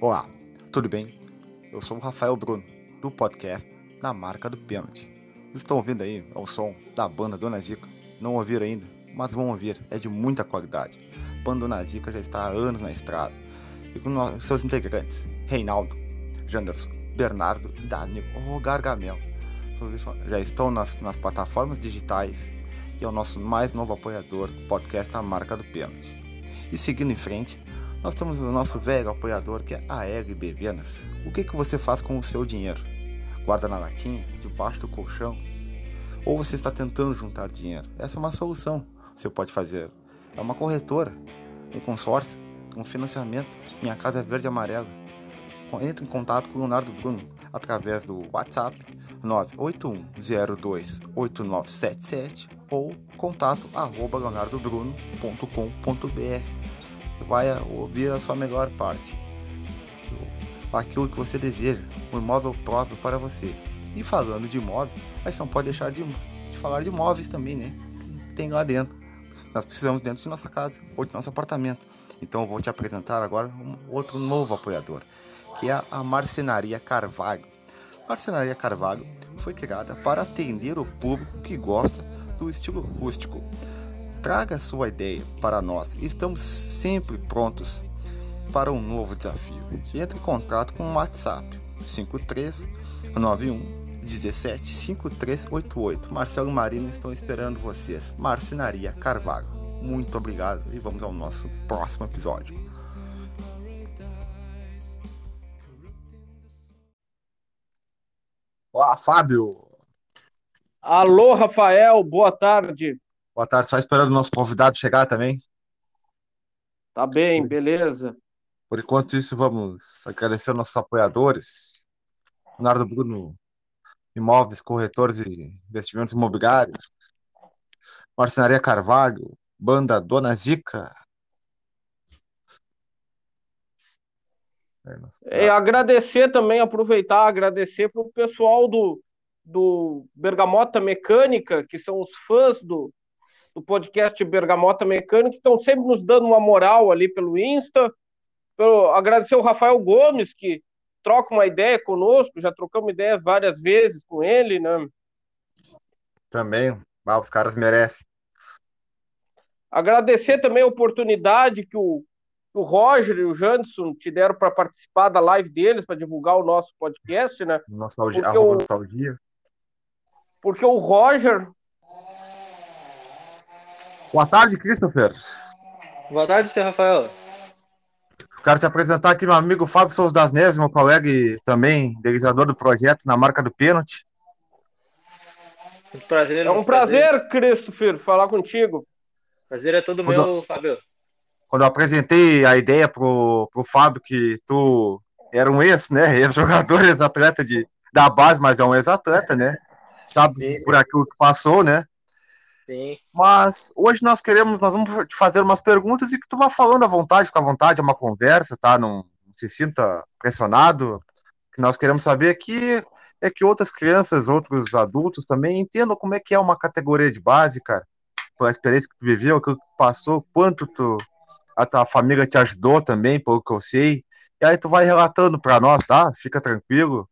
Olá, tudo bem? Eu sou o Rafael Bruno, do podcast Na Marca do Pênalti. Estão ouvindo aí o som da banda Dona Zica? Não ouviram ainda, mas vão ouvir, é de muita qualidade. A banda Dona Zica já está há anos na estrada e com seus integrantes, Reinaldo, Janderson, Bernardo e Danilo Gargamel. Já estão nas, nas plataformas digitais e é o nosso mais novo apoiador do podcast Na Marca do Pênalti. E seguindo em frente, nós temos o nosso velho apoiador que é a LB Venas. O que, que você faz com o seu dinheiro? Guarda na latinha, debaixo do colchão? Ou você está tentando juntar dinheiro? Essa é uma solução você pode fazer. É uma corretora, um consórcio, um financiamento. Minha casa é verde e amarela. Entre em contato com o Leonardo Bruno através do WhatsApp 981028977 ou contato arroba leonardobruno.com.br vai ouvir a sua melhor parte. Aquilo que você deseja, um imóvel próprio para você. E falando de imóvel, a gente não pode deixar de, de falar de imóveis também, né? Que tem lá dentro. Nós precisamos dentro de nossa casa ou de nosso apartamento. Então eu vou te apresentar agora um outro novo apoiador, que é a Marcenaria Carvalho. Marcenaria Carvalho foi criada para atender o público que gosta do estilo rústico Traga sua ideia para nós. Estamos sempre prontos para um novo desafio. Entre em contato com o WhatsApp 5391 17 5388. Marcelo Marino estão esperando vocês. Marcenaria Carvalho. Muito obrigado e vamos ao nosso próximo episódio. Olá, Fábio. Alô, Rafael. Boa tarde. Boa tarde, só esperando o nosso convidado chegar também. Tá bem, beleza. Por enquanto isso, vamos agradecer nossos apoiadores. Leonardo Bruno, Imóveis, Corretores e Investimentos Imobiliários. Marcenaria Carvalho, Banda Dona Zica. É, é, agradecer também, aproveitar, agradecer para o pessoal do, do Bergamota Mecânica, que são os fãs do, do podcast Bergamota Mecânica, que estão sempre nos dando uma moral ali pelo Insta. Pelo, agradecer o Rafael Gomes, que troca uma ideia conosco, já trocamos ideia várias vezes com ele, né? Também, ah, os caras merecem. Agradecer também a oportunidade que o, o Roger e o Janderson te deram para participar da live deles, para divulgar o nosso podcast, né? Nostalgia, porque, o, porque o Roger Boa tarde, Christopher. Boa tarde, Sr. Rafael. Quero te apresentar aqui meu amigo Fábio Souza das Neves, meu colega e também idealizador do projeto na marca do pênalti. prazer, é um prazer, prazer, Christopher, falar contigo. Prazer é todo quando, meu, Fábio. Quando eu apresentei a ideia pro, pro Fábio que tu era um ex, né? Ex-jogador, ex-atleta de, da base, mas é um ex-atleta, né? Sabe por aquilo que passou, né? Sim. Mas hoje nós queremos, nós vamos te fazer umas perguntas e que tu vá falando à vontade, fica à vontade, é uma conversa, tá? Não, não se sinta pressionado. O que nós queremos saber aqui é que outras crianças, outros adultos também entendam como é que é uma categoria de base, cara. Pela experiência que tu viveu, o que passou, quanto tu, a tua família te ajudou também, pelo que eu sei. E aí tu vai relatando para nós, tá? Fica tranquilo.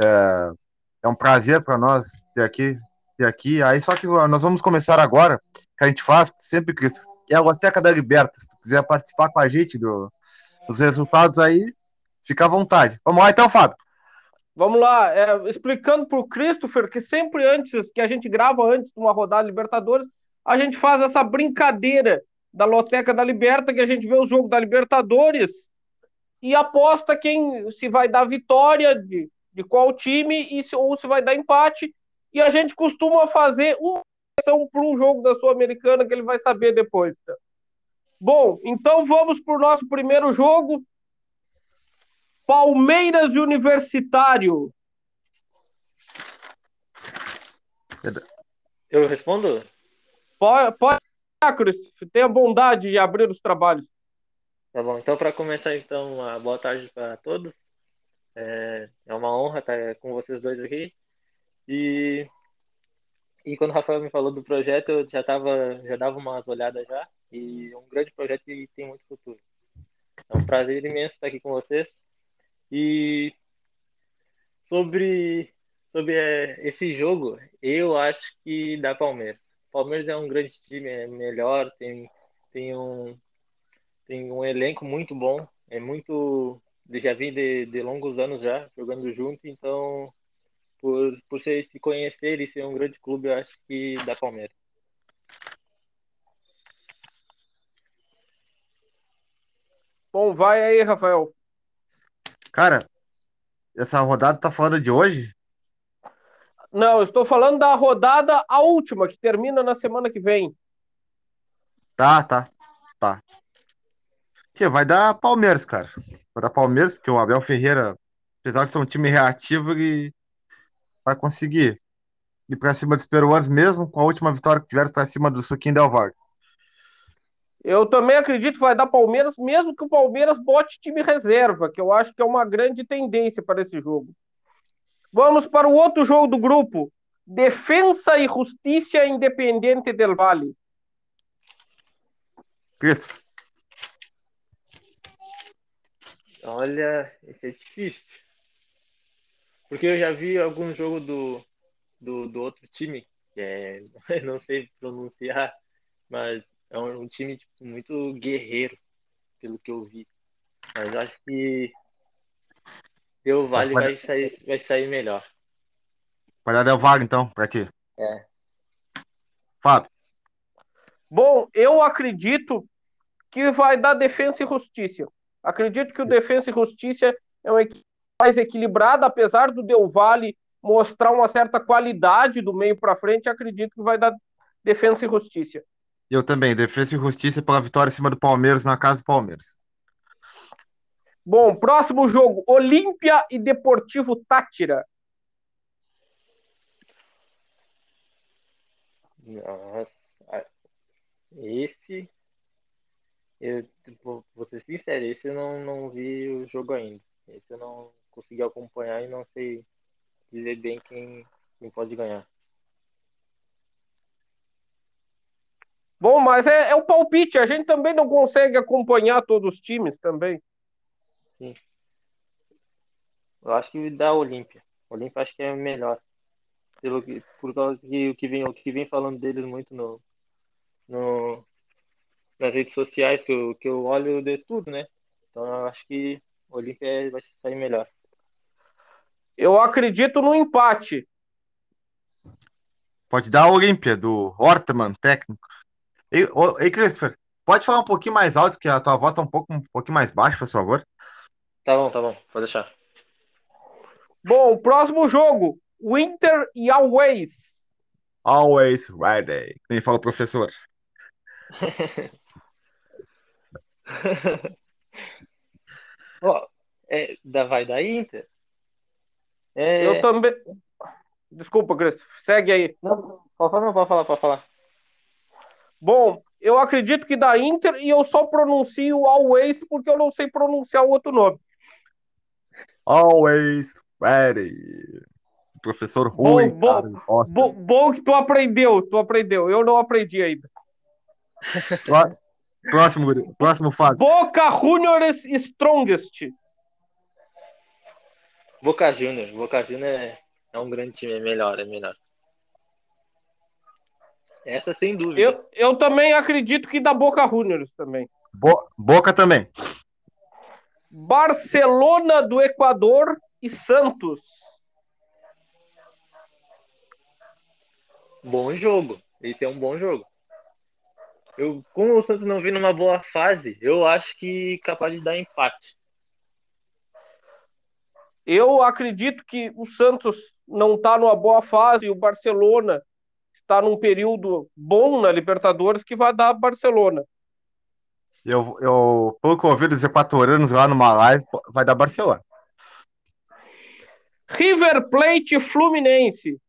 É, é um prazer para nós ter aqui aqui. Aí só que nós vamos começar agora, que a gente faz sempre, que é a Loteca da Liberta. Se quiser participar com a gente do, dos resultados aí, fica à vontade. Vamos lá então, Fábio. Vamos lá, é, explicando para o Christopher que sempre antes, que a gente grava antes de uma rodada Libertadores, a gente faz essa brincadeira da Loteca da Liberta, que a gente vê o jogo da Libertadores e aposta quem se vai dar vitória de, de qual time e se, ou se vai dar empate e a gente costuma fazer uma sessão para um jogo da Sul-Americana que ele vai saber depois. Tá? Bom, então vamos para o nosso primeiro jogo. Palmeiras Universitário. Eu respondo? Pode, pode tenha bondade de abrir os trabalhos. Tá bom, então para começar então, uma boa tarde para todos. É, é uma honra estar com vocês dois aqui. E, e quando o Rafael me falou do projeto, eu já tava, já dava umas olhadas já. E é um grande projeto que tem muito futuro. É um prazer imenso estar aqui com vocês. E sobre, sobre é, esse jogo, eu acho que dá Palmeiras. Palmeiras é um grande time, é melhor, tem, tem, um, tem um elenco muito bom, é muito. Já vim de, de longos anos já jogando junto, então por, por se conhecer e ser um grande clube, eu acho que dá Palmeiras. Bom, vai aí, Rafael. Cara, essa rodada tá falando de hoje? Não, eu estou falando da rodada, a última, que termina na semana que vem. Tá, tá. Tá. Tia, vai dar Palmeiras, cara. Vai dar Palmeiras, porque o Abel Ferreira, apesar de ser um time reativo, ele vai conseguir ir pra cima dos peruanos mesmo, com a última vitória que tiveram pra cima do Suquinho Del Valle. Eu também acredito que vai dar Palmeiras, mesmo que o Palmeiras bote time reserva, que eu acho que é uma grande tendência para esse jogo. Vamos para o outro jogo do grupo. Defensa e Justiça Independente del Valle. Cristo. Olha, esse é difícil. Porque eu já vi alguns jogos do, do, do outro time, que é, não sei pronunciar, mas é um, um time tipo, muito guerreiro, pelo que eu vi. Mas acho que Del Vale vai sair, vai sair melhor. Vai dar Del Valle, então, pra ti. É. Fábio. Bom, eu acredito que vai dar Defensa e Justiça. Acredito que o Defensa e Justiça é uma equipe mais equilibrada, apesar do Del Valle mostrar uma certa qualidade do meio para frente, acredito que vai dar Defensa e Justiça. Eu também, Defesa e Justiça pela vitória em cima do Palmeiras na casa do Palmeiras. Bom, próximo jogo: Olímpia e Deportivo Tátira. Nossa, esse. Eu vou ser sincero, esse eu não, não vi o jogo ainda. Esse eu não consegui acompanhar e não sei dizer bem quem, quem pode ganhar. Bom, mas é, é o palpite, a gente também não consegue acompanhar todos os times também. Sim. Eu acho que dá Olímpia. Olímpia acho que é melhor. Pelo que, por causa que o que vem, o que vem falando deles muito no, no, nas redes sociais, que eu, que eu olho de tudo, né? Então eu acho que Olímpia vai sair melhor. Eu acredito no empate. Pode dar a Olímpia, do Hortman, técnico. Ei, ei, Christopher, pode falar um pouquinho mais alto, que a tua voz tá um, pouco, um pouquinho mais baixa, por favor. Tá bom, tá bom, pode deixar. Bom, próximo jogo: Winter e Always. Always ready. Quem fala o professor. oh, é, da, vai da Inter? É... Eu também. Desculpa, Cris, segue aí. Não, pode falar, pode falar, pode falar. Bom, eu acredito que da Inter e eu só pronuncio Always porque eu não sei pronunciar o outro nome. Always ready. Professor Rui. Bom, bom, bom, bom, que tu aprendeu, tu aprendeu. Eu não aprendi ainda. próximo, próximo fato. Boca Juniors Strongest. Boca Juniors. Boca Juniors é, é um grande time, é melhor, é melhor. Essa sem dúvida. Eu, eu também acredito que da Boca Juniors também. Bo Boca também. Barcelona do Equador e Santos. Bom jogo. Esse é um bom jogo. Eu, como o Santos não vem numa boa fase, eu acho que capaz de dar empate. Eu acredito que o Santos não está numa boa fase e o Barcelona está num período bom na Libertadores que vai dar Barcelona. Eu, eu, pelo que eu ouvi dos equatorianos lá no live, vai dar Barcelona. River Plate Fluminense.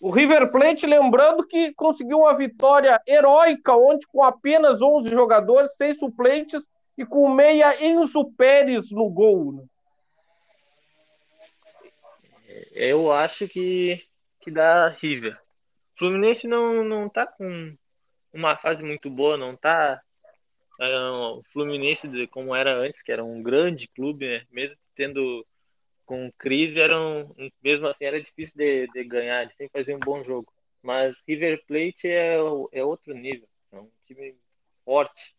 O River Plate, lembrando que conseguiu uma vitória heróica ontem com apenas 11 jogadores, seis suplentes e com meia Enzo Pérez no gol. Eu acho que, que dá River. O Fluminense não, não tá com uma fase muito boa, não tá é, o Fluminense, como era antes, que era um grande clube, né? mesmo tendo com crise, era um, mesmo assim era difícil de, de ganhar, de sempre fazer um bom jogo. Mas River Plate é, é outro nível, é um time forte,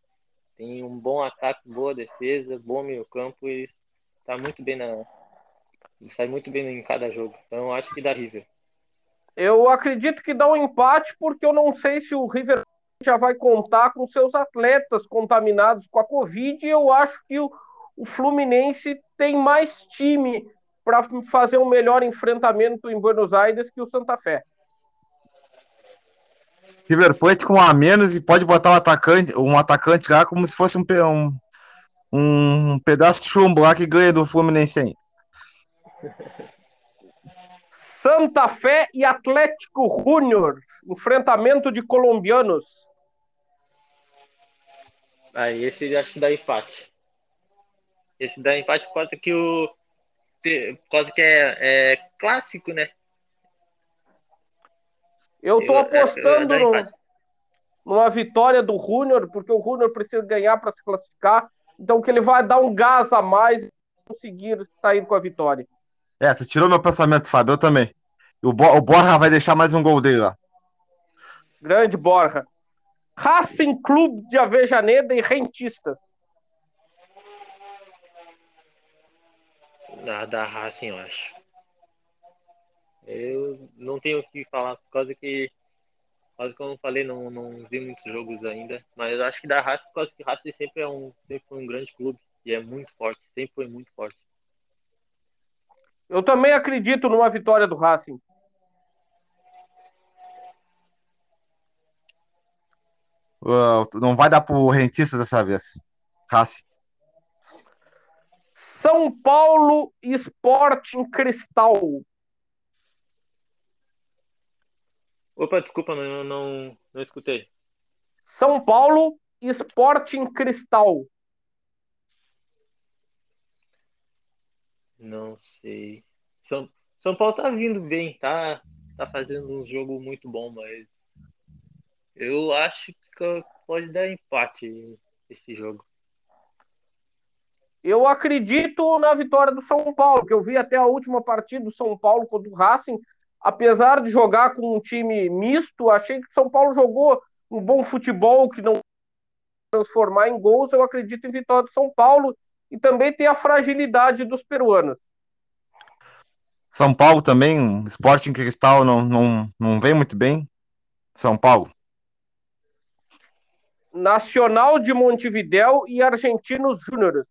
tem um bom ataque, boa defesa, bom meio campo e está muito bem na, sai muito bem em cada jogo. Então acho que dá River. Eu acredito que dá um empate porque eu não sei se o River já vai contar com seus atletas contaminados com a Covid e eu acho que o, o Fluminense tem mais time para fazer um melhor enfrentamento em Buenos Aires que o Santa Fé. River Plate com um a menos e pode botar um atacante, um atacante lá como se fosse um, um, um pedaço de chumbo lá que ganha do Fluminense ainda. Santa Fé e Atlético Júnior. Enfrentamento de colombianos. Aí esse acho que dá empate. Esse dá empate por causa que o. Por causa que é, é clássico, né? Eu tô apostando eu, eu no, numa vitória do Júnior, porque o Júnior precisa ganhar para se classificar. Então que ele vai dar um gás a mais e conseguir sair com a vitória. É, você tirou meu pensamento, Fábio, eu também. O, Bo o Borja vai deixar mais um gol dele lá. Grande Borja. Racing Clube de Avejaneda e Rentistas. Ah, da Racing, eu acho. Eu não tenho o que falar, por causa que, por causa que eu não falei, não, não vi muitos jogos ainda. Mas eu acho que da Racing, por causa que Racing sempre, é um, sempre foi um grande clube. E é muito forte, sempre foi muito forte. Eu também acredito numa vitória do Racing. Uh, não vai dar pro Rentistas dessa vez. Racing. São Paulo Sporting Cristal. Opa, desculpa, não, não, não escutei. São Paulo Sporting Cristal. Não sei. São, São Paulo tá vindo bem, tá, tá fazendo um jogo muito bom, mas eu acho que pode dar empate esse jogo. Eu acredito na vitória do São Paulo, que eu vi até a última partida do São Paulo contra o Racing. Apesar de jogar com um time misto, achei que o São Paulo jogou um bom futebol que não transformar em gols. Eu acredito em vitória do São Paulo e também tem a fragilidade dos peruanos. São Paulo também, Sporting Cristal não, não, não vem muito bem. São Paulo. Nacional de Montevidéu e Argentinos Júnior.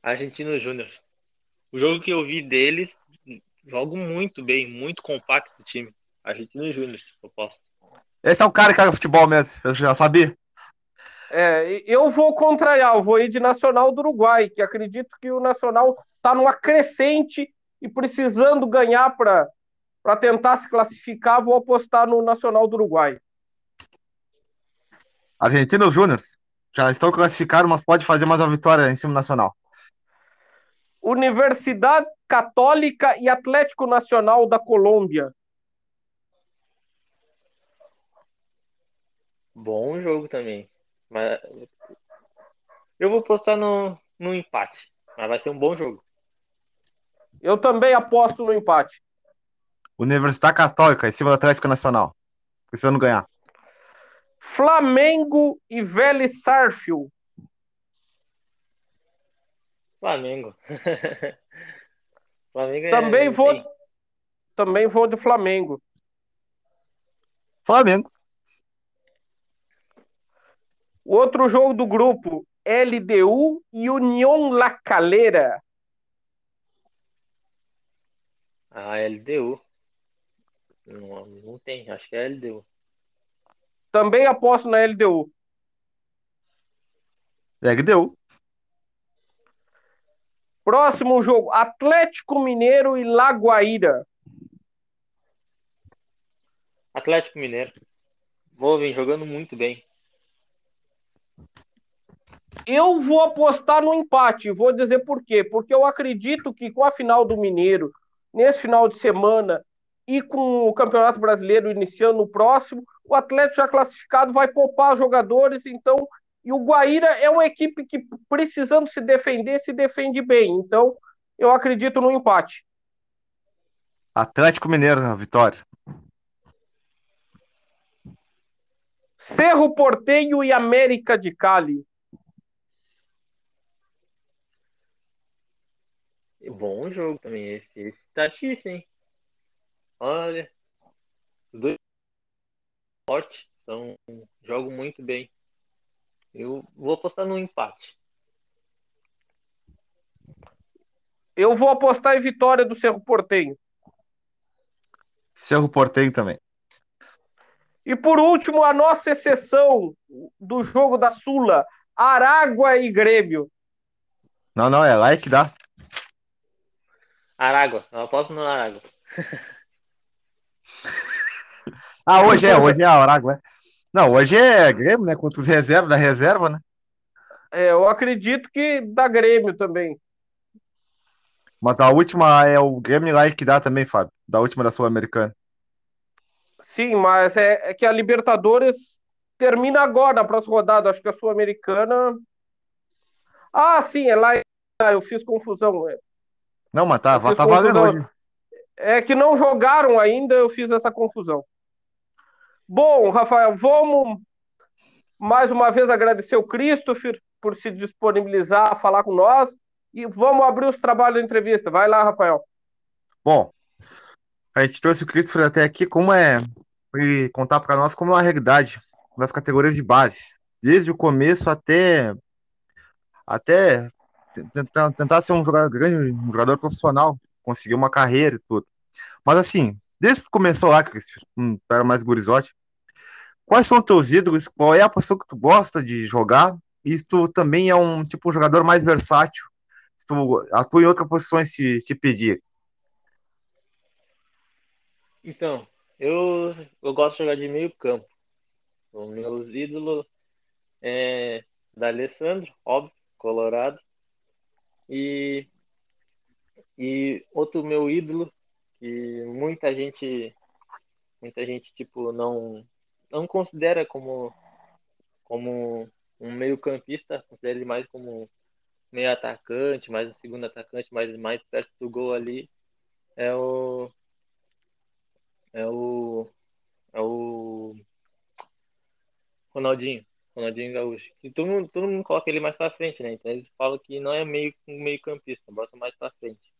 Argentinos Júnior. O jogo que eu vi deles, jogo muito bem, muito compacto o time. Argentinos Júnior, eu posso. Esse é o cara que joga futebol mesmo, eu já sabia. É, eu vou contrariar, eu vou ir de Nacional do Uruguai, que acredito que o Nacional está numa crescente e precisando ganhar para tentar se classificar, vou apostar no Nacional do Uruguai. Argentinos Júnior já estão classificados, mas pode fazer mais uma vitória em cima do Nacional. Universidade Católica e Atlético Nacional da Colômbia. Bom jogo também. Mas eu vou postar no, no empate. Mas vai ser um bom jogo. Eu também aposto no empate. Universidade Católica, em cima do Atlético Nacional. Precisando ganhar. Flamengo e Vélez Sarfield. Flamengo. Flamengo é... também vou também vou de Flamengo. Flamengo. O outro jogo do grupo, LDU e União La Calera. Ah, LDU. Não, não tem, acho que é LDU. Também aposto na LDU. LDU. Próximo jogo, Atlético Mineiro e Lagoaíra. Atlético Mineiro. Vou vir jogando muito bem. Eu vou apostar no empate, vou dizer por quê. Porque eu acredito que com a final do Mineiro, nesse final de semana, e com o Campeonato Brasileiro iniciando no próximo, o Atlético já classificado vai poupar jogadores, então, e o Guaíra é uma equipe que precisando se defender, se defende bem. Então, eu acredito no empate. Atlético Mineiro na vitória. Cerro Porteio e América de Cali. Bom jogo também esse. Esse tá difícil, hein? Olha. Os dois fortes são jogam muito bem. Eu vou apostar no empate. Eu vou apostar em vitória do Cerro Porteio. Cerro Porteio também. E por último, a nossa exceção do jogo da Sula, Aragua e Grêmio. Não, não, é lá que dá. Aragua, eu aposto no Aragua. ah, hoje é, hoje é Aragua, é. Não, hoje é Grêmio, né? Contra os reservas da reserva, né? É, eu acredito que dá Grêmio também. Mas a última é o Grêmio lá que dá também, Fábio. Da última da Sul-Americana. Sim, mas é, é, que a Libertadores termina agora, na próxima rodada. Acho que a Sul-Americana. Ah, sim, é lá. Ah, eu fiz confusão. É. Não, mas tá, tá valendo hoje. É que não jogaram ainda, eu fiz essa confusão. Bom, Rafael, vamos mais uma vez agradecer o Christopher por se disponibilizar a falar com nós e vamos abrir os trabalhos da entrevista. Vai lá, Rafael. Bom, a gente trouxe o Christopher até aqui como é ele contar para nós como é a realidade das categorias de base, desde o começo até até tentar, ser um jogador um jogador profissional, conseguir uma carreira e tudo. Mas assim, desde que começou lá, um era mais gurizote, quais são os teus ídolos? Qual é a posição que tu gosta de jogar? E tu também é um tipo um jogador mais versátil, se tu atua em outra posição se te pedir. Então, eu, eu gosto de jogar de meio campo. O meu ídolo é da Alessandro, óbvio, Colorado. E, e outro meu ídolo, que muita gente, muita gente tipo, não, não considera como, como um meio campista, considera ele mais como meio atacante, mais um segundo atacante, mais, mais perto do gol ali, é o é o. É o. Ronaldinho. Ronaldinho Gaúcho. E todo mundo, todo mundo coloca ele mais pra frente, né? Então eles falam que não é meio, meio campista, bota mais pra frente.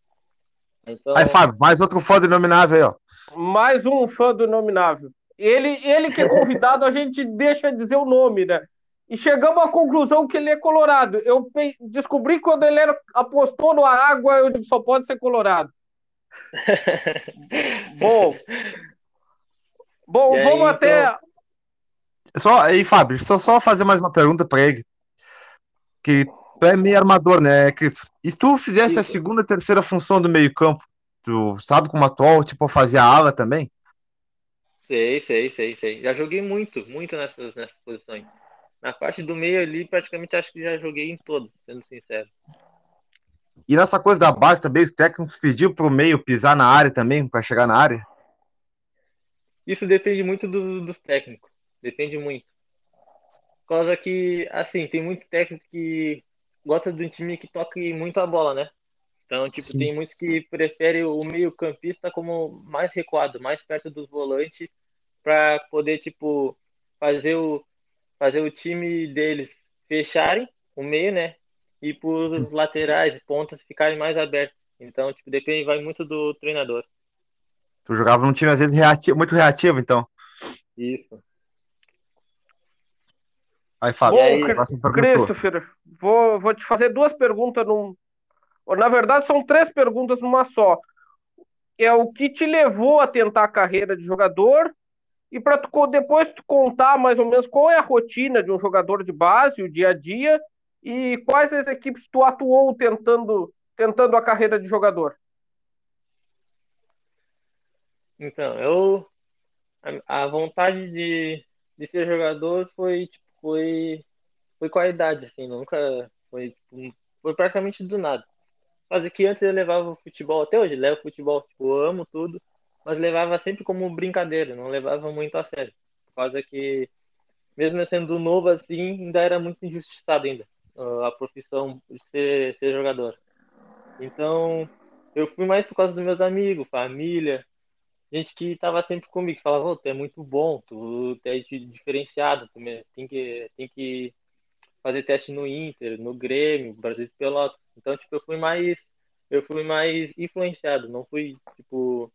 Então... Aí, Fábio, mais outro fã do Inominável aí, ó. Mais um fã do Inominável. Ele, ele que é convidado, a gente deixa dizer o nome, né? E chegamos à conclusão que ele é colorado. Eu descobri quando ele era, apostou na água, eu digo, só pode ser colorado. Bom, bom aí, vamos até. Então... Só aí, Fábio, só, só fazer mais uma pergunta para ele. Que tu é meio armador, né, Cris? E se tu fizesse a segunda, terceira função do meio-campo, tu sabe como atual, tipo, fazer a ala também? Sei, sei, sei, sei. Já joguei muito, muito nessas, nessas posições. Na parte do meio ali, praticamente acho que já joguei em todos, sendo sincero. E nessa coisa da base também, os técnicos pediu para o meio pisar na área também, para chegar na área? Isso depende muito do, dos técnicos. Depende muito. Por causa que, assim, tem muito técnico que gosta de um time que toque muito a bola, né? Então, tipo, Sim. tem muitos que preferem o meio-campista como mais recuado, mais perto dos volantes, para poder, tipo, fazer o, fazer o time deles fecharem o meio, né? e por os laterais, pontas ficarem mais abertos. Então, tipo, depende, vai muito do treinador. Tu jogava num time às vezes reativo, muito reativo, então. Isso. Aí, Fábio, Bom, aí, Christopher, vou, vou te fazer duas perguntas num. Na verdade, são três perguntas numa só. É o que te levou a tentar a carreira de jogador e para depois tu contar mais ou menos qual é a rotina de um jogador de base, o dia a dia, e quais as equipes tu atuou tentando, tentando a carreira de jogador? Então, eu a, vontade de, de ser jogador foi tipo, foi foi com a idade assim, nunca foi tipo, foi praticamente do nada. Mas que antes eu levava o futebol, até hoje levo futebol, tipo, amo tudo, mas levava sempre como brincadeira, não levava muito a sério. Por causa que, mesmo eu sendo novo assim, ainda era muito injustiçado ainda a profissão de ser, ser jogador. Então, eu fui mais por causa dos meus amigos, família, gente que estava sempre comigo, falava, oh, tu é muito bom, tu, tu é diferenciado, tu tem que, tem que fazer teste no Inter, no Grêmio, Brasil de Pelotas. Então, tipo, eu fui mais eu fui mais influenciado, não fui, tipo,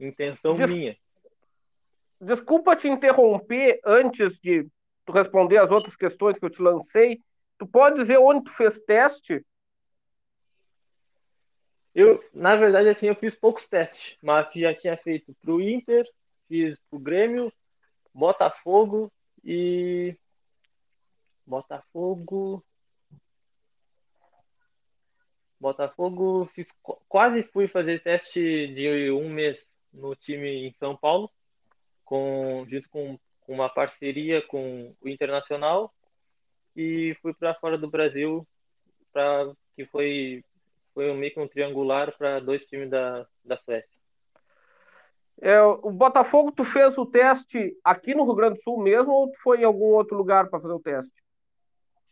intenção Des... minha. Desculpa te interromper antes de tu responder as outras questões que eu te lancei. Tu pode dizer onde tu fez teste? Eu, na verdade, assim, eu fiz poucos testes, mas já tinha feito pro Inter, fiz pro Grêmio, Botafogo e Botafogo. Botafogo, fiz, quase fui fazer teste de um mês no time em São Paulo, com, junto com, com uma parceria com o Internacional, e fui para fora do Brasil, pra, que foi, foi meio que um triangular para dois times da, da Suécia. É, o Botafogo, tu fez o teste aqui no Rio Grande do Sul mesmo ou tu foi em algum outro lugar para fazer o teste?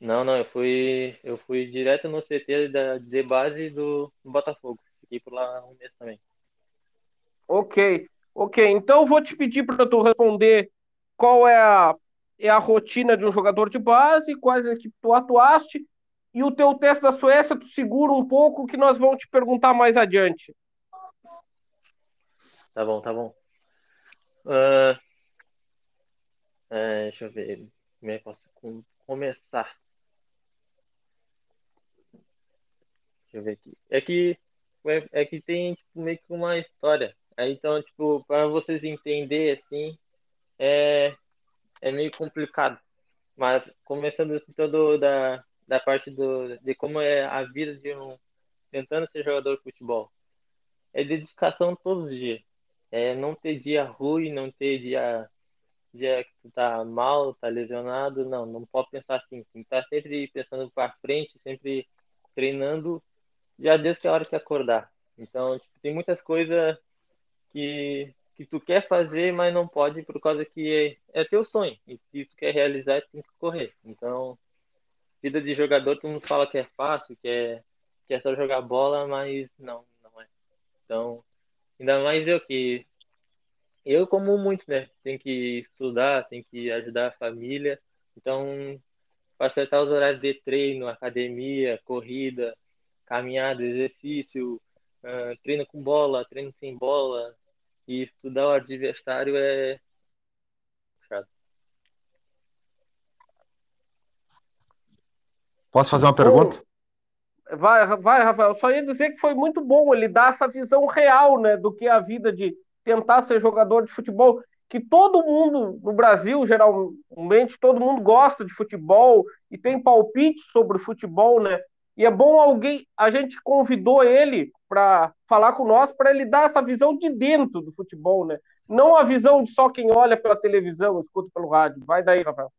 Não, não, eu fui, eu fui direto no CT da, de base do, Botafogo. Fiquei por lá um mês também. Ok, ok. Então eu vou te pedir para tu responder qual é a, é a rotina de um jogador de base, quais equipes tu atuaste, e o teu teste da Suécia tu segura um pouco que nós vamos te perguntar mais adiante. Tá bom, tá bom. Uh, deixa eu ver como é que posso começar. Deixa eu ver aqui. É que, é, é que tem tipo, meio que uma história. Então, tipo, para vocês entenderem, assim, é, é meio complicado. Mas começando todo da, da parte do, de como é a vida de um tentando ser jogador de futebol. É dedicação todos os dias. É não ter dia ruim, não ter dia, dia que tu tá mal, tá lesionado. Não, não pode pensar assim. Tem que estar tá sempre pensando para frente, sempre treinando já desde a hora que acordar. Então, tipo, tem muitas coisas que, que tu quer fazer, mas não pode por causa que é, é teu sonho. E se tu quer realizar, tem que correr. Então, vida de jogador, todo mundo fala que é fácil, que é, que é só jogar bola, mas não, não é. Então, ainda mais eu que eu como muito, né? Tem que estudar, tem que ajudar a família. Então, acertar os horários de treino, academia, corrida, caminhada, exercício, uh, treino com bola, treino sem bola, e estudar o adversário é. Posso fazer uma pergunta? Vai, vai, Rafael. Só ia dizer que foi muito bom ele dar essa visão real, né, do que é a vida de tentar ser jogador de futebol. Que todo mundo no Brasil, geralmente, todo mundo gosta de futebol e tem palpite sobre futebol, né? E é bom alguém, a gente convidou ele para falar com nós, para ele dar essa visão de dentro do futebol, né? Não a visão de só quem olha pela televisão, escuta pelo rádio. Vai daí, Rafael.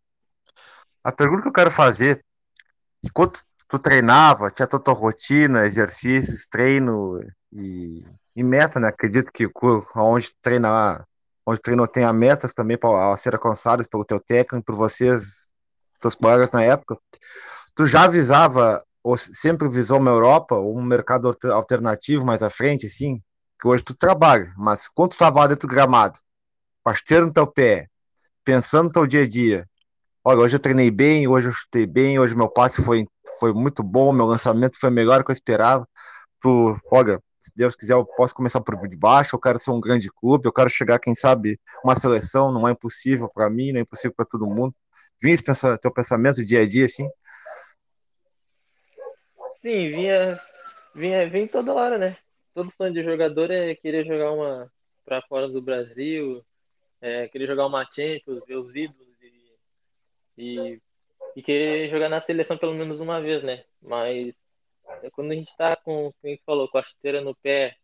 A pergunta que eu quero fazer, enquanto tu treinava, tinha tua, tua rotina, exercícios, treino e, e, meta, né? Acredito que onde treinar, onde treinou tenha metas também para ser alcançadas pelo teu técnico, por vocês, teus colegas na época. Tu já avisava ou sempre visou uma Europa, um mercado alternativo mais à frente, assim, que hoje tu trabalha, mas quando tu trabalha dentro do gramado, pasteando teu pé, pensando no teu dia a dia, olha, hoje eu treinei bem, hoje eu chutei bem, hoje meu passe foi, foi muito bom, meu lançamento foi melhor do que eu esperava, tu, olha, se Deus quiser, eu posso começar por de baixo, eu quero ser um grande clube, eu quero chegar, quem sabe, uma seleção, não é impossível para mim, não é impossível para todo mundo. Vim esse teu pensamento dia a dia, assim? Sim, vinha, vinha, vem toda hora, né? Todo sonho de jogador é querer jogar uma para fora do Brasil, é, querer jogar uma Champions, ver os ídolos e, e, querer jogar na seleção pelo menos uma vez, né? Mas é quando a gente tá com, como a gente falou, com a chuteira no pé,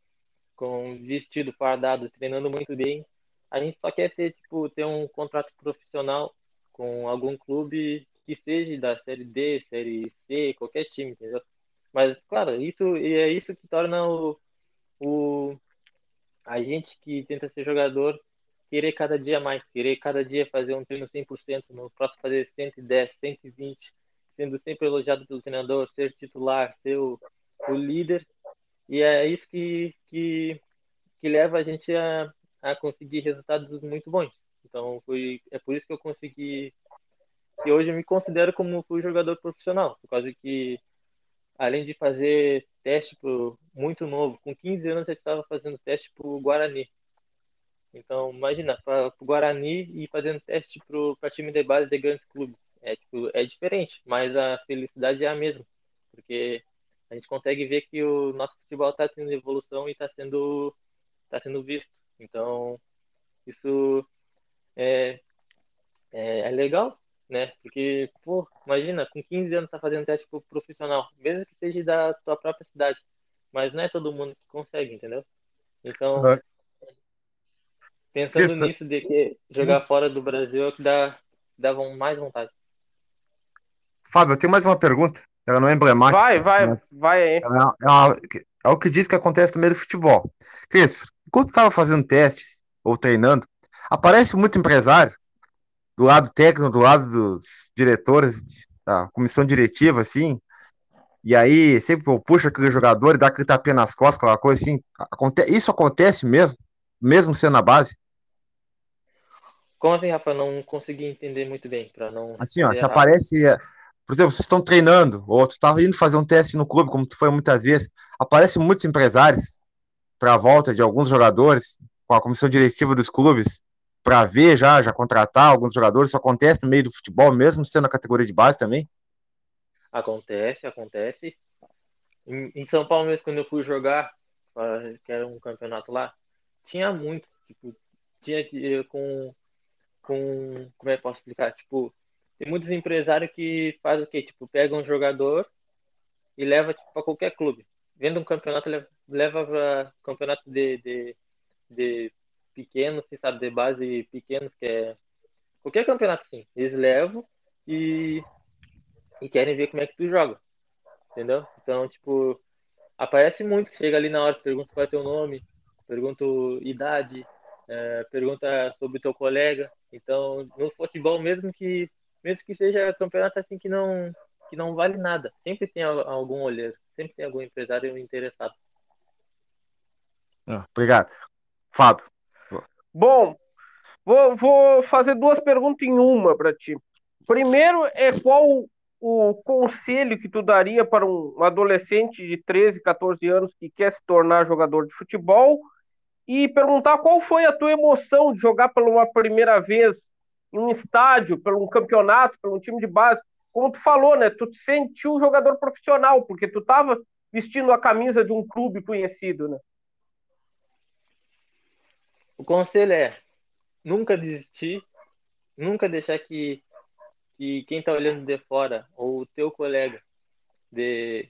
com vestido fardado, treinando muito bem, a gente só quer ter, tipo, ter um contrato profissional com algum clube que seja da série D, série C, qualquer time, entendeu? Mas, claro, isso, é isso que torna o, o, a gente que tenta ser jogador querer cada dia mais, querer cada dia fazer um treino 100%, no próximo fazer 110, 120, sendo sempre elogiado pelo treinador, ser titular, ser o, o líder. E é isso que, que, que leva a gente a, a conseguir resultados muito bons. Então, foi, é por isso que eu consegui. E hoje eu me considero como fui jogador profissional, por causa que, além de fazer teste pro, muito novo, com 15 anos eu estava fazendo teste para o Guarani. Então, imagina, para o Guarani e fazendo teste para time de base de grandes clubes. É, tipo, é diferente, mas a felicidade é a mesma, porque a gente consegue ver que o nosso futebol está tendo evolução e está sendo, tá sendo visto. Então, isso é, é, é, legal, né? Porque, pô, imagina, com 15 anos tá fazendo teste pro profissional, mesmo que seja da tua própria cidade, mas não é todo mundo que consegue, entendeu? Então. Pensando Isso. nisso de que jogar Sim. fora do Brasil é o que dá, dá mais vontade. Fábio, eu tenho mais uma pergunta. Ela não é emblemática. Vai, vai, mas... vai aí. É, é, é, o que diz que acontece no meio do futebol. Christopher, enquanto tu tava fazendo testes ou treinando, aparece muito empresário do lado técnico, do lado dos diretores, da comissão diretiva, assim, e aí sempre puxa aquele jogador e dá aquele tapinha nas costas, aquela coisa assim. Aconte isso acontece mesmo, mesmo sendo na base? Como assim, Rafa? Não consegui entender muito bem, para não. Assim, ó, se aparece, por exemplo, vocês estão treinando, ou tu tá indo fazer um teste no clube, como tu foi muitas vezes, aparecem muitos empresários para a volta de alguns jogadores, com a comissão diretiva dos clubes, para ver já, já contratar alguns jogadores? Isso acontece no meio do futebol, mesmo sendo a categoria de base também? Acontece, acontece. Em, em São Paulo mesmo, quando eu fui jogar, que era um campeonato lá, tinha muito, tipo, tinha com, com, como é que posso explicar? Tipo, tem muitos empresários que fazem o quê? Tipo, pega um jogador e leva tipo, para qualquer clube. Vendo um campeonato, leva para campeonato de, de, de pequenos, assim, sabe, de base pequenos, que é qualquer campeonato assim. Eles levam e, e querem ver como é que tu joga. Entendeu? Então, tipo, aparece muito, chega ali na hora, pergunta qual é teu nome, pergunta idade, é, pergunta sobre teu colega. Então, no futebol mesmo que mesmo que seja campeonato assim que não que não vale nada, sempre tem algum olheiro, sempre tem algum empresário interessado. Ah, obrigado. Fábio, Bom, vou, vou fazer duas perguntas em uma para ti. Primeiro é qual o conselho que tu daria para um adolescente de 13, 14 anos que quer se tornar jogador de futebol e perguntar qual foi a tua emoção de jogar pela primeira vez em um estádio, pelo um campeonato, pelo um time de base. Como tu falou, né? Tu te sentiu jogador profissional, porque tu estava vestindo a camisa de um clube conhecido, né? O conselho é nunca desistir, nunca deixar que, que quem está olhando de fora ou o teu colega de,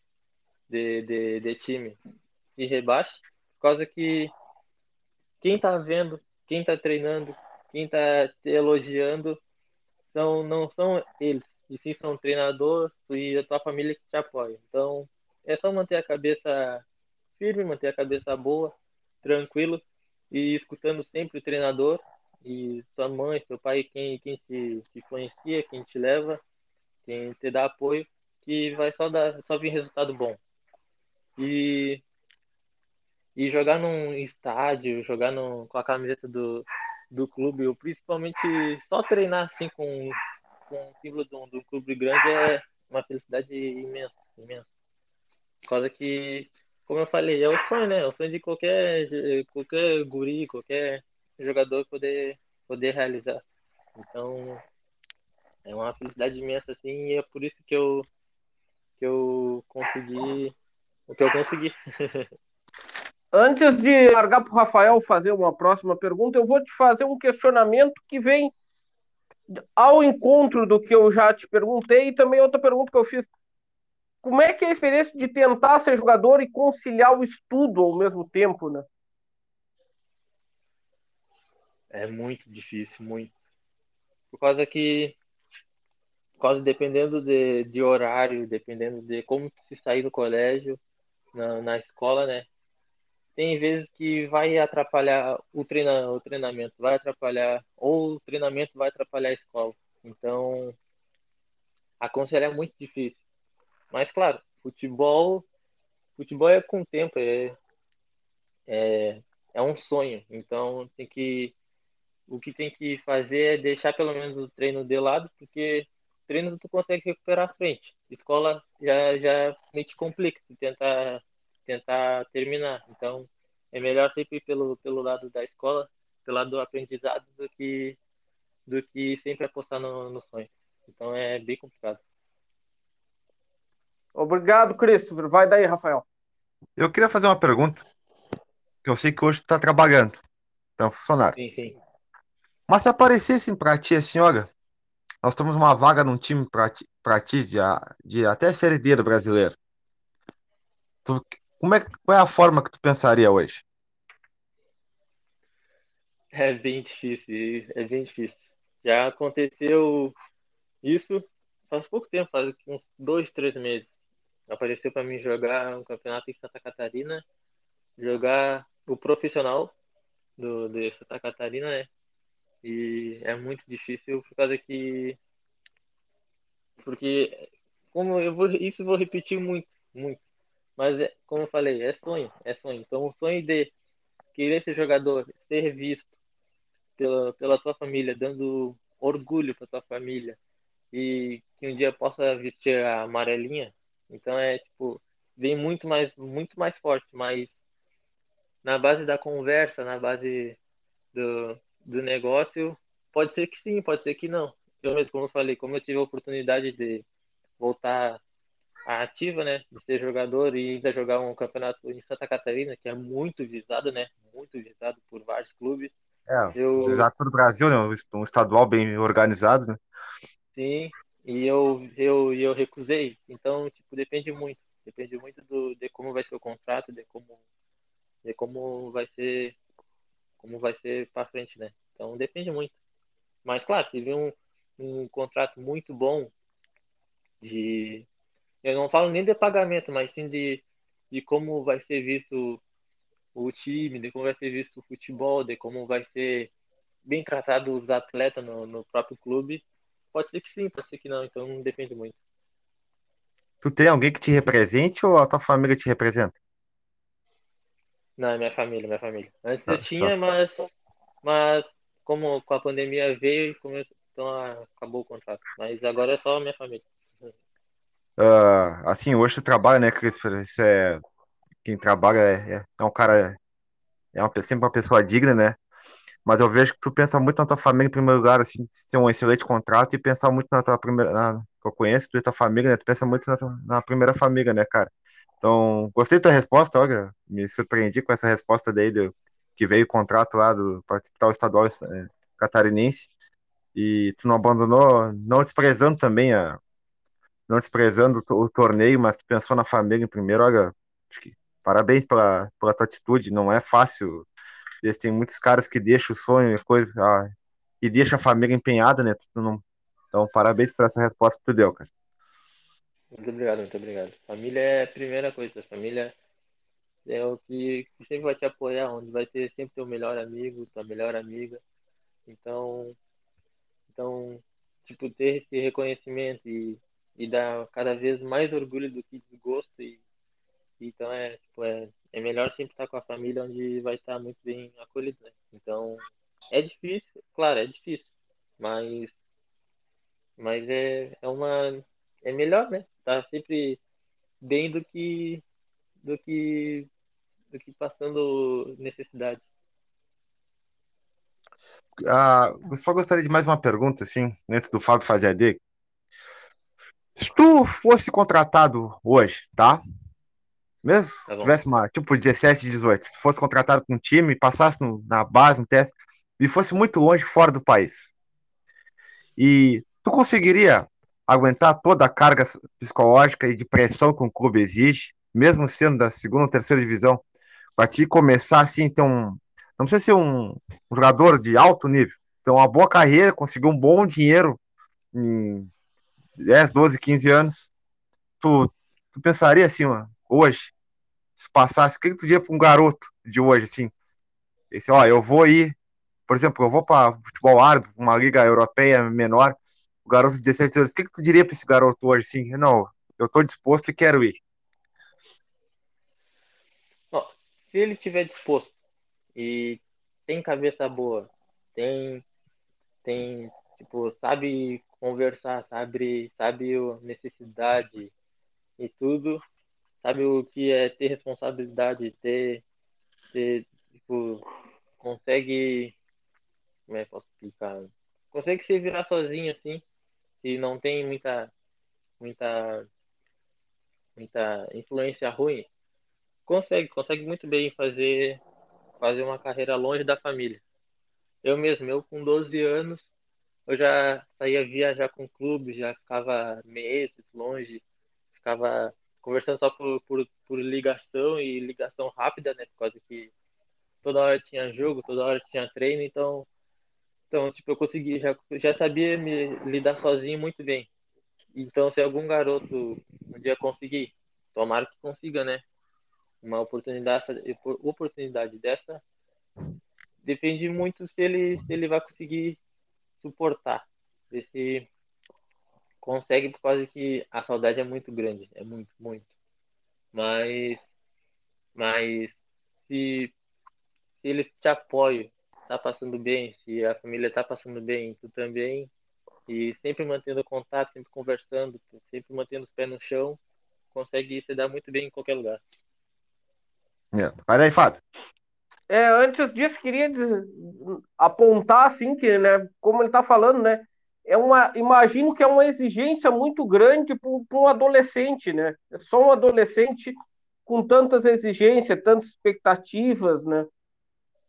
de, de, de time te rebaixe, por causa que quem está vendo, quem está treinando, quem está te elogiando, são, não são eles, e sim são treinador e a tua família que te apoia. Então, é só manter a cabeça firme, manter a cabeça boa, tranquilo, e escutando sempre o treinador e sua mãe, seu pai, quem, quem te, te influencia, quem te leva, quem te dá apoio, que vai só dar, só vir resultado bom. E, e jogar num estádio, jogar no, com a camiseta do, do clube, ou principalmente só treinar assim com, com o símbolo de um clube grande é uma felicidade imensa, imensa. Causa que como eu falei, é o sonho, né? É o sonho de qualquer, qualquer guri, qualquer jogador poder, poder realizar. Então, é uma felicidade imensa, assim, e é por isso que eu, que eu consegui o que eu consegui. Antes de largar para o Rafael fazer uma próxima pergunta, eu vou te fazer um questionamento que vem ao encontro do que eu já te perguntei e também outra pergunta que eu fiz como é que é a experiência de tentar ser jogador e conciliar o estudo ao mesmo tempo, né? É muito difícil, muito. Por causa que, causa dependendo de, de horário, dependendo de como se sair do colégio, na, na escola, né? Tem vezes que vai atrapalhar o, treina, o treinamento, vai atrapalhar, ou o treinamento vai atrapalhar a escola. Então, aconselhar é muito difícil. Mas, claro, futebol, futebol é com o tempo, é, é, é um sonho. Então, tem que, o que tem que fazer é deixar pelo menos o treino de lado, porque treino tu consegue recuperar a frente. Escola já, já meio que complica se tentar, tentar terminar. Então, é melhor sempre ir pelo, pelo lado da escola, pelo lado do aprendizado, do que, do que sempre apostar no, no sonho. Então, é bem complicado. Obrigado, Christopher. Vai daí, Rafael. Eu queria fazer uma pergunta. Eu sei que hoje tu tá trabalhando. Então, funcionário. Sim, sim. Mas se aparecesse para ti assim, olha, nós temos uma vaga num time para ti, pra ti de, de até Série D do brasileiro. Tu, como é, qual é a forma que tu pensaria hoje? É bem difícil, é bem difícil. Já aconteceu isso faz pouco tempo, faz uns dois, três meses. Apareceu para mim jogar um campeonato em Santa Catarina, jogar o profissional do, de Santa Catarina, né? E é muito difícil por causa que. Porque, como eu vou. Isso eu vou repetir muito, muito. Mas, é, como eu falei, é sonho, é sonho. Então, o sonho de querer ser jogador, ser visto pela, pela tua família, dando orgulho para tua família e que um dia possa vestir a amarelinha. Então, é tipo, vem muito mais, muito mais forte, mas na base da conversa, na base do, do negócio, pode ser que sim, pode ser que não. Eu mesmo, como eu falei, como eu tive a oportunidade de voltar ativa, né, de ser jogador e ainda jogar um campeonato em Santa Catarina, que é muito visado, né, muito visado por vários clubes. É, eu... visado todo o Brasil, né, um estadual bem organizado, né? Sim, e eu, eu, eu recusei. Então, tipo, depende muito. Depende muito do, de como vai ser o contrato, de como, de como vai ser como vai ser para frente, né? Então depende muito. Mas claro, se vir um, um contrato muito bom de eu não falo nem de pagamento, mas sim de, de como vai ser visto o time, de como vai ser visto o futebol, de como vai ser bem tratado os atletas no, no próprio clube. Pode ser que sim, pode ser que não, então depende muito. Tu tem alguém que te represente ou a tua família te representa? Não, é minha família, minha família. Antes ah, eu tinha, tá. mas, mas como com a pandemia veio começou, então ah, acabou o contrato. Mas agora é só a minha família. Uh, assim, hoje tu trabalha, né, Christopher? Isso é. Quem trabalha é, é, é um cara. É uma, sempre uma pessoa digna, né? Mas eu vejo que tu pensa muito na tua família em primeiro lugar, assim, ter um excelente contrato e pensar muito na tua primeira. Na, que eu conheço, tu e tua família, né? Tu pensa muito na, na primeira família, né, cara? Então, gostei da tua resposta, olha, me surpreendi com essa resposta daí do, que veio o contrato lá do participar estadual é, catarinense e tu não abandonou, não desprezando também a não desprezando o, torneio, mas tu pensou na família em primeiro, olha, parabéns pela, pela tua atitude, não é fácil. Tem muitos caras que deixam o sonho coisa, ah, e deixa a família empenhada, né? Então, parabéns por essa resposta que tu deu, cara. Muito obrigado, muito obrigado. Família é a primeira coisa. Família é o que, que sempre vai te apoiar, onde vai ter sempre teu melhor amigo, tua melhor amiga. Então, então tipo, ter esse reconhecimento e, e dar cada vez mais orgulho do que desgosto. E, então, é, tipo, é, é melhor sempre estar com a família onde vai estar muito bem acolhido, né? Então, é difícil, claro, é difícil, mas, mas é, é uma. É melhor, né? tá sempre bem do que do que do que passando necessidade. Ah, só gostaria de mais uma pergunta, assim, antes do Fábio fazer a dele. Se tu fosse contratado hoje, tá? Mesmo tá tivesse uma, tipo, 17, 18, se fosse contratado com um time, passasse no, na base, no teste, e fosse muito longe, fora do país. E tu conseguiria aguentar toda a carga psicológica e de pressão que um clube exige, mesmo sendo da segunda ou terceira divisão, para te começar assim, ter um. Não precisa ser um, um jogador de alto nível, ter uma boa carreira, conseguir um bom dinheiro em 10, 12, 15 anos. Tu, tu pensaria assim, hoje, se passasse, o que, que tu diria para um garoto de hoje, assim? Esse, ó, eu vou ir, por exemplo, eu vou para futebol árabe, uma liga europeia menor, o garoto de 17 anos, o que, que tu diria para esse garoto hoje, assim? Não, eu estou disposto e quero ir. se ele tiver disposto e tem cabeça boa, tem, tem, tipo, sabe conversar, sabe, sabe a necessidade e tudo, sabe o que é ter responsabilidade, ter, ter tipo, consegue, como é que posso explicar? Consegue se virar sozinho, assim, e não tem muita, muita, muita influência ruim, consegue, consegue muito bem fazer, fazer uma carreira longe da família. Eu mesmo, eu com 12 anos, eu já saía viajar com clubes, já ficava meses longe, ficava conversando só por, por, por ligação e ligação rápida, né? Por causa que toda hora tinha jogo, toda hora tinha treino, então, então tipo, eu consegui, já, já sabia me lidar sozinho muito bem. Então, se algum garoto um dia conseguir, tomara que consiga, né? Uma oportunidade, oportunidade dessa depende muito se ele, se ele vai conseguir suportar. Se consegue por causa que a saudade é muito grande, é muito, muito. Mas, mas se, se eles te apoiam, tá passando bem, se a família tá passando bem, tu também, e sempre mantendo contato, sempre conversando, sempre mantendo os pés no chão, consegue se dar muito bem em qualquer lugar. É. Vai aí, Fábio. É, antes disso, queria apontar, assim, que, né, como ele está falando, né, é uma, imagino que é uma exigência muito grande para um adolescente, né, é só um adolescente com tantas exigências, tantas expectativas, né,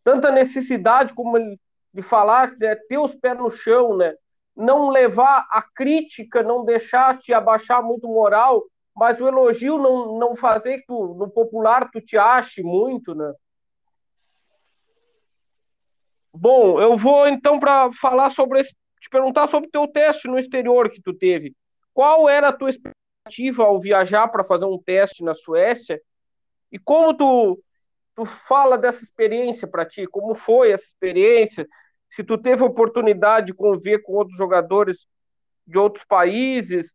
tanta necessidade, como ele de falar, né, ter os pés no chão, né, não levar a crítica, não deixar te abaixar muito moral, mas o elogio não, não fazer que tu, no popular tu te ache muito, né? Bom, eu vou então para falar sobre esse, te perguntar sobre o teu teste no exterior que tu teve. Qual era a tua expectativa ao viajar para fazer um teste na Suécia? E como tu tu fala dessa experiência para ti? Como foi essa experiência? Se tu teve oportunidade de conviver com outros jogadores de outros países,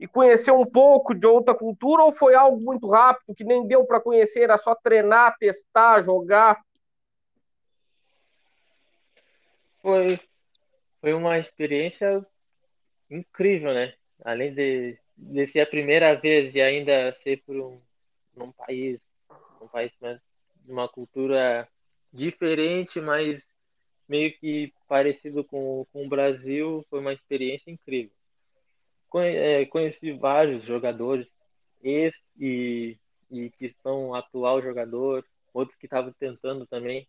e conhecer um pouco de outra cultura ou foi algo muito rápido que nem deu para conhecer, era só treinar, testar, jogar? Foi, foi uma experiência incrível, né? Além de, de ser a primeira vez e ainda ser por um, um país, um país mais, de uma cultura diferente, mas meio que parecido com, com o Brasil, foi uma experiência incrível. É, conheci vários jogadores, ex e, e que são atual jogador, outros que estavam tentando também.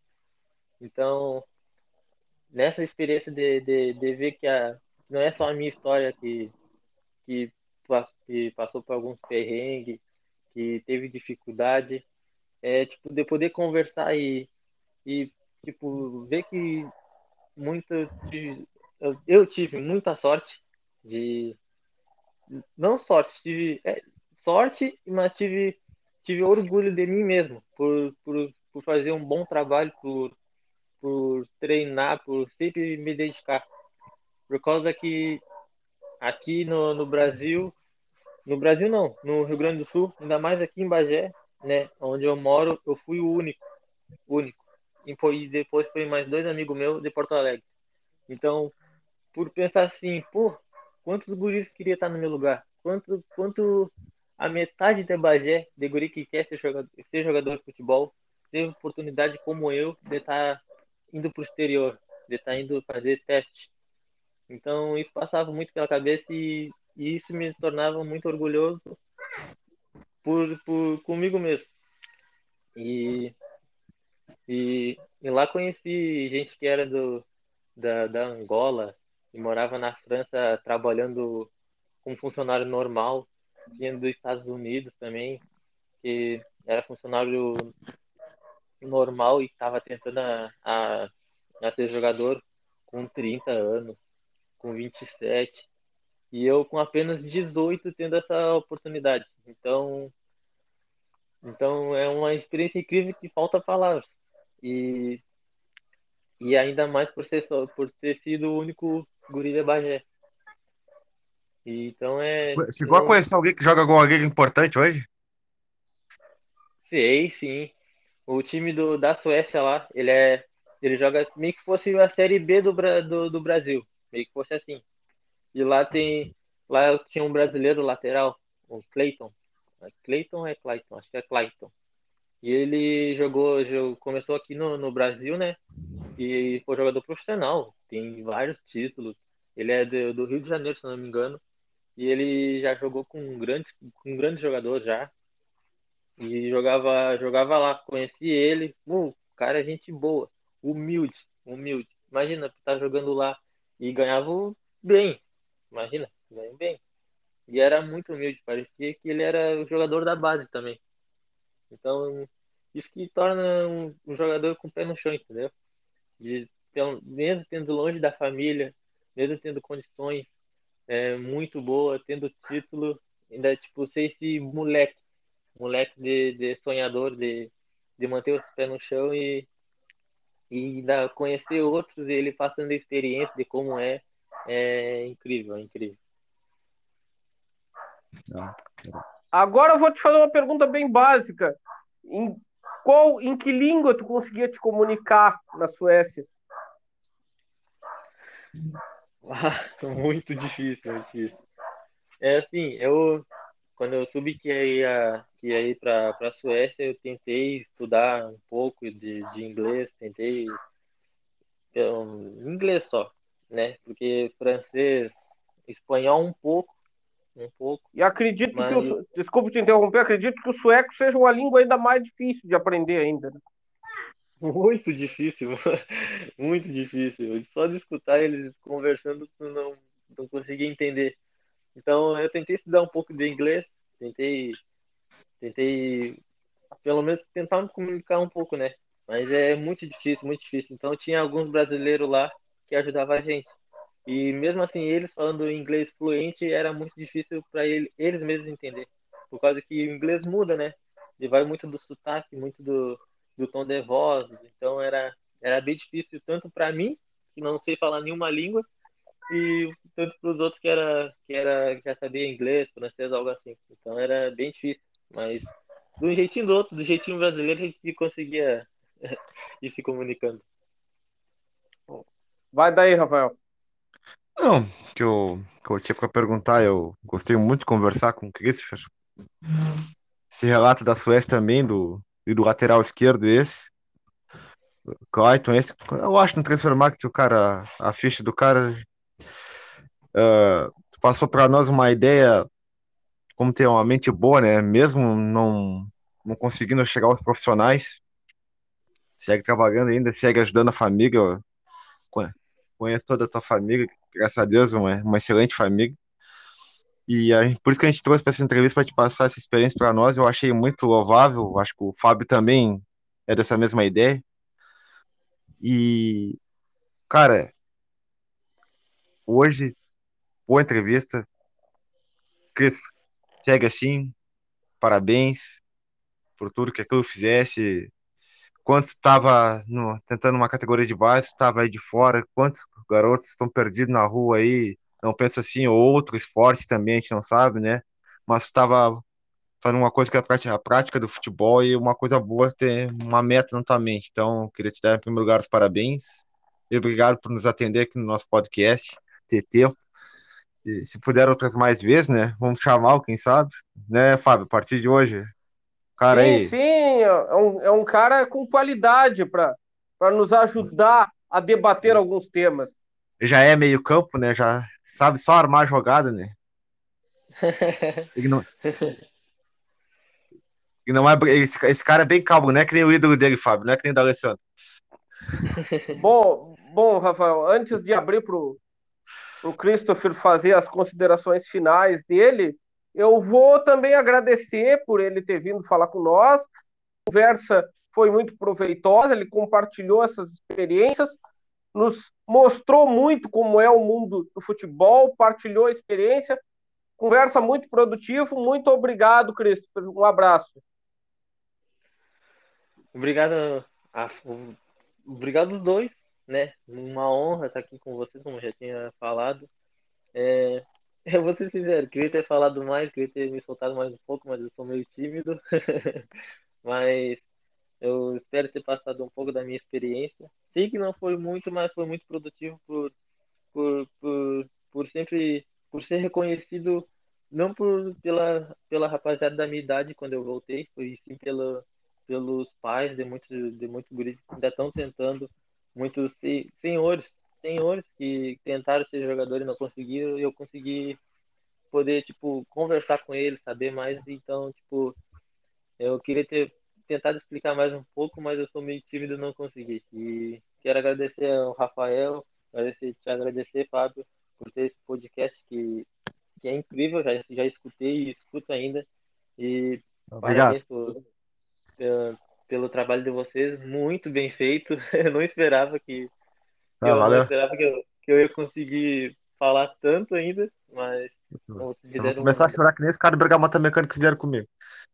Então, nessa experiência de, de, de ver que a, não é só a minha história que, que, que passou por alguns perrengues, que teve dificuldade, é tipo de poder conversar e, e tipo ver que muito eu, tive muita sorte de não sorte, tive é, sorte, mas tive, tive orgulho de mim mesmo por, por, por fazer um bom trabalho, por, por treinar, por sempre me dedicar. Por causa que aqui no, no Brasil, no Brasil não, no Rio Grande do Sul, ainda mais aqui em Bagé, né, onde eu moro, eu fui o único, único. E depois foi mais dois amigos meus de Porto Alegre. Então, por pensar assim, pô, Quantos guris queria estar no meu lugar? Quanto, quanto a metade de Bagé, de guri que quer ser jogador, ser jogador de futebol, teve oportunidade como eu de estar indo para o exterior, de estar indo fazer teste. Então isso passava muito pela cabeça e, e isso me tornava muito orgulhoso por, por comigo mesmo. E, e, e lá conheci gente que era do, da, da Angola, e morava na França trabalhando como funcionário normal, tinha dos Estados Unidos também, que era funcionário normal e estava tentando a, a, a, ser jogador com 30 anos, com 27, e eu com apenas 18 tendo essa oportunidade. Então, Então é uma experiência incrível que falta palavras. E, e ainda mais por, ser, por ter sido o único guri da Bagé. Então é. Chegou não... a conhecer alguém que joga alguma liga importante hoje? Sei, sim. O time do, da Suécia lá, ele é. Ele joga meio que fosse a série B do, do, do Brasil. Meio que fosse assim. E lá tem. Lá tinha um brasileiro lateral, o Clayton. É Clayton é Clayton? Acho que é Clayton. E ele jogou, jogou começou aqui no, no Brasil, né? E foi jogador profissional. Tem vários títulos. Ele é do, do Rio de Janeiro, se não me engano. E ele já jogou com grandes, com grandes jogadores já. E jogava, jogava lá. Conheci ele. Uh, cara, gente boa. Humilde, humilde. Imagina, tá jogando lá e ganhava bem. Imagina, ganhava bem. E era muito humilde, parecia que ele era o jogador da base também. Então, isso que torna um, um jogador com o pé no chão, entendeu? De, mesmo tendo longe da família, mesmo tendo condições é, muito boas, tendo título, ainda tipo ser esse moleque, moleque de, de sonhador, de, de manter os pés no chão e, e ainda conhecer outros, ele passando a experiência de como é, é incrível, é incrível. Agora eu vou te fazer uma pergunta bem básica. Em qual, em que língua tu conseguia te comunicar na Suécia? Muito difícil, muito difícil. É assim, eu quando eu soube que ia, que ia ir para a Suécia, eu tentei estudar um pouco de, de inglês, tentei um, inglês só, né? Porque francês, espanhol um pouco, um pouco. E acredito mas... que, o, desculpe te interromper, acredito que o sueco seja uma língua ainda mais difícil de aprender ainda. Né? Muito difícil, muito difícil. Só de escutar eles conversando, não, não conseguia entender. Então eu tentei estudar um pouco de inglês, tentei, tentei pelo menos tentar me comunicar um pouco, né? Mas é muito difícil, muito difícil. Então tinha alguns brasileiros lá que ajudavam a gente. E mesmo assim, eles falando inglês fluente, era muito difícil para ele, eles mesmos entender. Por causa que o inglês muda, né? Ele vai muito do sotaque, muito do, do tom de voz. Então era, era bem difícil, tanto para mim, que não sei falar nenhuma língua, e tanto para os outros que era que era que já sabia inglês, francês, algo assim. Então era bem difícil, mas do jeitinho do outro, do jeitinho brasileiro, a gente conseguia ir se comunicando. Vai daí, Rafael. Não, que eu, que eu tinha para perguntar, eu gostei muito de conversar com o Christopher. Esse relato da Suécia também, do, e do lateral esquerdo esse. Clayton, esse, eu acho no Transfer Market o cara, a ficha do cara uh, passou para nós uma ideia como ter uma mente boa, né? Mesmo não, não conseguindo chegar aos profissionais, segue trabalhando ainda, segue ajudando a família conheço toda a tua família, graças a Deus, uma, uma excelente família. E a, por isso que a gente trouxe para essa entrevista para te passar essa experiência para nós. Eu achei muito louvável. Acho que o Fábio também é dessa mesma ideia. E, cara, hoje, boa entrevista. Cris, segue assim. Parabéns por tudo que aquilo fizesse quantos estava tentando uma categoria de base, estava aí de fora, quantos garotos estão perdidos na rua aí, não pensa assim, ou outro esporte também, a gente não sabe, né? Mas estava fazendo uma coisa que é a prática do futebol e uma coisa boa ter uma meta na tua mente. Então, queria te dar em primeiro lugar os parabéns e obrigado por nos atender aqui no nosso podcast, ter tempo. E se puder outras mais vezes, né? Vamos chamar, quem sabe, né, Fábio? A partir de hoje, cara sim, aí. Sim, é um, é um cara com qualidade para nos ajudar a debater alguns temas. Já é meio campo, né? Já sabe só armar jogada, né? Ele não... Ele não é... esse, esse cara é bem calmo, não é que nem o ídolo dele, Fábio, não é que nem o da Alessandro. bom, bom, Rafael, antes de abrir o Christopher fazer as considerações finais dele, eu vou também agradecer por ele ter vindo falar com nós. A conversa foi muito proveitosa, ele compartilhou essas experiências, nos mostrou muito como é o mundo do futebol, partilhou a experiência. Conversa muito produtiva. Muito obrigado, Christopher. Um abraço. obrigado, a, obrigado os dois, né? Uma honra estar aqui com vocês, como já tinha falado. É, eu vou ser sincero, queria ter falado mais, queria ter me soltado mais um pouco, mas eu sou meio tímido. mas eu espero ter passado um pouco da minha experiência. Sei que não foi muito, mas foi muito produtivo por, por, por, por sempre por ser reconhecido não por pela pela rapaziada da minha idade quando eu voltei, foi sim pela pelos pais de muitos de muitos guris que ainda estão tentando, muitos senhores, senhores que tentaram ser jogadores e não conseguiram, e eu consegui poder tipo conversar com eles, saber mais, então tipo eu queria ter tentado explicar mais um pouco, mas eu sou meio tímido e não consegui. E quero agradecer ao Rafael, agradecer, te agradecer, Fábio, por ter esse podcast que, que é incrível, já, já escutei e escuto ainda. E Obrigado. por, pelo trabalho de vocês, muito bem feito. Eu não esperava que, Ah, eu não esperava que eu, que eu ia conseguir falar tanto ainda, mas Eu vou começar a chorar que nem esse cara do Bergamota Mecânico fizeram comigo.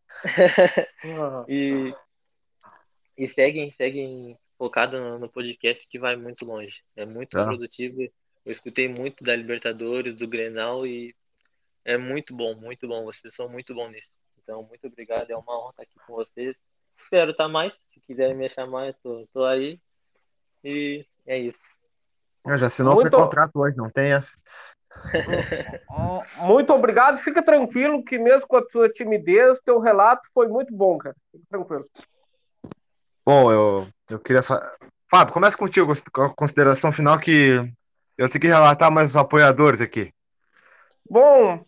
E, e seguem, seguem focado no, no podcast que vai muito longe. É muito Tá. produtivo. Eu escutei muito da Libertadores, do Grenal e é muito bom, muito bom. Vocês são muito bons nisso. Então, muito obrigado. É uma honra estar aqui com vocês. Espero estar mais. Se quiserem me chamar, eu tô, tô aí. E é isso. Eu já assinou Muito- o contrato hoje, não tem essa. Muito obrigado. Fica tranquilo que mesmo com a tua timidez, teu relato foi muito bom, cara. Fica tranquilo. Bom, eu, eu queria. Fa... Fábio, começa contigo com a consideração final que eu tenho que relatar mais os apoiadores aqui. Bom,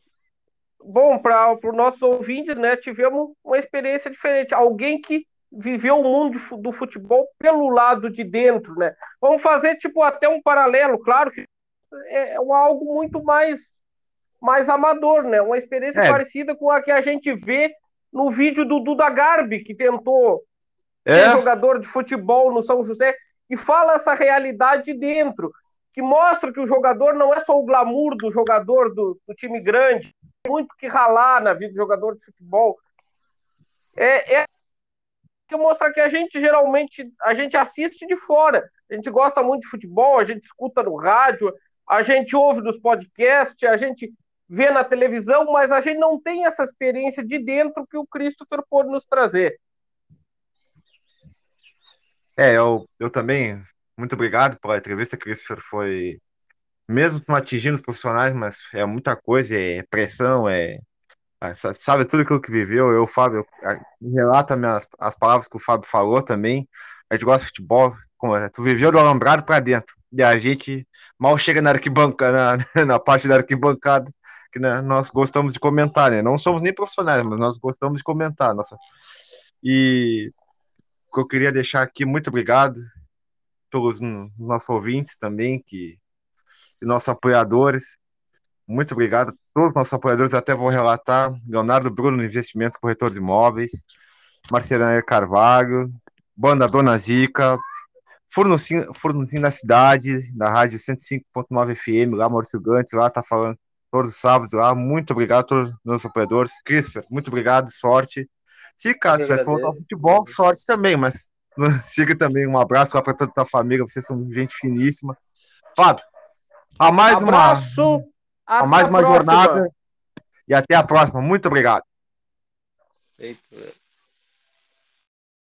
bom para os nossos ouvintes, né? Tivemos uma experiência diferente. Alguém que viveu o mundo do futebol pelo lado de dentro, né? Vamos fazer tipo até um paralelo, claro que é um algo muito mais mais amador, né? Uma experiência É. parecida com a que a gente vê no vídeo do Duda Garbi, que tentou É, ser jogador de futebol no São José, e fala essa realidade de dentro, que mostra que o jogador não é só o glamour do jogador do, do time grande, muito que ralar na vida do jogador de futebol. É, é que mostra que a gente geralmente a gente assiste de fora. A gente gosta muito de futebol, a gente escuta no rádio, a gente ouve nos podcasts, a gente vê na televisão, mas a gente não tem essa experiência de dentro que o Christopher pôde nos trazer. é eu, eu também. Muito obrigado pela entrevista, Christopher. Foi. Mesmo não atingindo os profissionais, mas é muita coisa, é pressão, é. sa- Sabe tudo aquilo que viveu. Eu, Fábio, eu, a- relata minhas, as palavras que o Fábio falou também. A gente gosta de futebol. como é, Tu viveu do alambrado pra dentro. E a gente mal chega na arquibancada, na, na parte da arquibancada, que né, nós gostamos de comentar, né? Não somos nem profissionais, mas nós gostamos de comentar. Nossa. E o que eu queria deixar aqui, muito obrigado pelos nossos ouvintes também, que, e nossos apoiadores. Muito obrigado. Todos os nossos apoiadores, até vou relatar: Leonardo Bruno Investimentos Corretores de Imóveis, Marcelana Carvalho, Banda Dona Zica, Furnucinho, Furnucinho da Cidade, da Rádio 105.9 FM, lá Maurício Gantes, lá tá falando todos os sábados lá. Muito obrigado a todos os nossos apoiadores. Christopher, muito obrigado, sorte. Se caso Eu tiver voltar ao futebol, sorte também, mas siga também. Um abraço lá para toda a tua família, vocês são gente finíssima. Fábio, a mais uma, Abraço, a mais uma próxima. jornada e até a próxima. Muito obrigado. Feito.